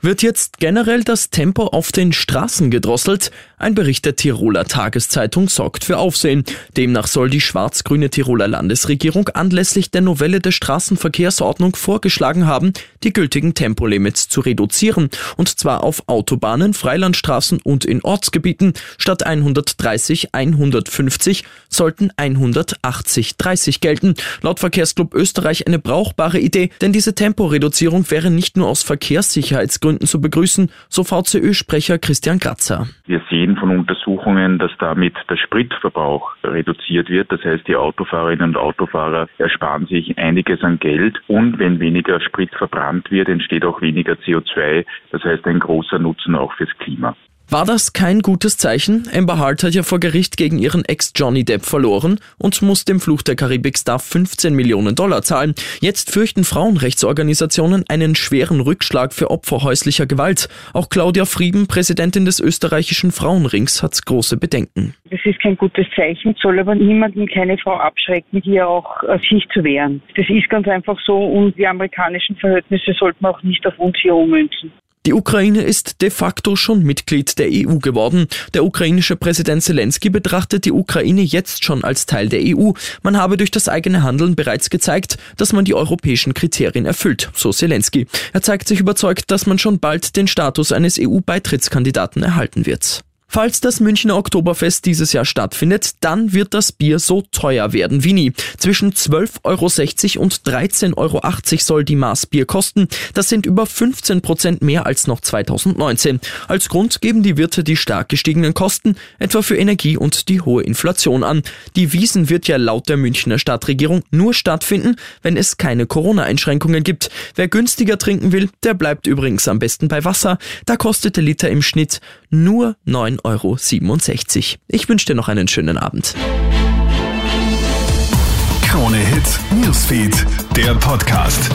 Wird jetzt generell das Tempo auf den Straßen gedrosselt? Ein Bericht der Tiroler Tageszeitung sorgt für Aufsehen. Demnach soll die schwarz-grüne Tiroler Landesregierung anlässlich der Novelle der Straßenverkehrsordnung vorgeschlagen haben, die gültigen Tempolimits zu reduzieren. Und zwar auf Autobahnen, Freilandstraßen und in Ortsgebieten. Statt 130, 150 sollten 180, 30 gelten. Laut Verkehrsclub Österreich eine brauchbare Idee, denn diese Temporeduzierung wäre nicht nur aus Verkehrssicherheitsgründen Gründen zu begrüßen, so VCÖ-Sprecher Christian Kratzer. Wir sehen von Untersuchungen, dass damit der Spritverbrauch reduziert wird. Das heißt, die Autofahrerinnen und Autofahrer ersparen sich einiges an Geld und wenn weniger Sprit verbrannt wird, entsteht auch weniger CO2. Das heißt, ein großer Nutzen auch fürs Klima. War das kein gutes Zeichen? Amber Hart hat ja vor Gericht gegen ihren Ex Johnny Depp verloren und muss dem Fluch der Karibik-Star 15 Millionen Dollar zahlen. Jetzt fürchten Frauenrechtsorganisationen einen schweren Rückschlag für Opfer häuslicher Gewalt. Auch Claudia Frieben, Präsidentin des österreichischen Frauenrings, hat große Bedenken. Das ist kein gutes Zeichen, soll aber niemanden, keine Frau abschrecken, hier auch äh, sich zu wehren. Das ist ganz einfach so und die amerikanischen Verhältnisse sollten auch nicht auf uns hier ummünzen. Die Ukraine ist de facto schon Mitglied der EU geworden. Der ukrainische Präsident Zelensky betrachtet die Ukraine jetzt schon als Teil der EU. Man habe durch das eigene Handeln bereits gezeigt, dass man die europäischen Kriterien erfüllt, so Zelensky. Er zeigt sich überzeugt, dass man schon bald den Status eines EU-Beitrittskandidaten erhalten wird. Falls das Münchner Oktoberfest dieses Jahr stattfindet, dann wird das Bier so teuer werden wie nie. Zwischen 12,60 Euro und 13,80 Euro soll die Maß Bier kosten. Das sind über 15 Prozent mehr als noch 2019. Als Grund geben die Wirte die stark gestiegenen Kosten, etwa für Energie und die hohe Inflation an. Die Wiesen wird ja laut der Münchner Stadtregierung nur stattfinden, wenn es keine Corona-Einschränkungen gibt. Wer günstiger trinken will, der bleibt übrigens am besten bei Wasser. Da kostet der Liter im Schnitt nur 9 9,67 Euro. Ich wünsche dir noch einen schönen Abend. Krone Hits, Newsfeed, der Podcast.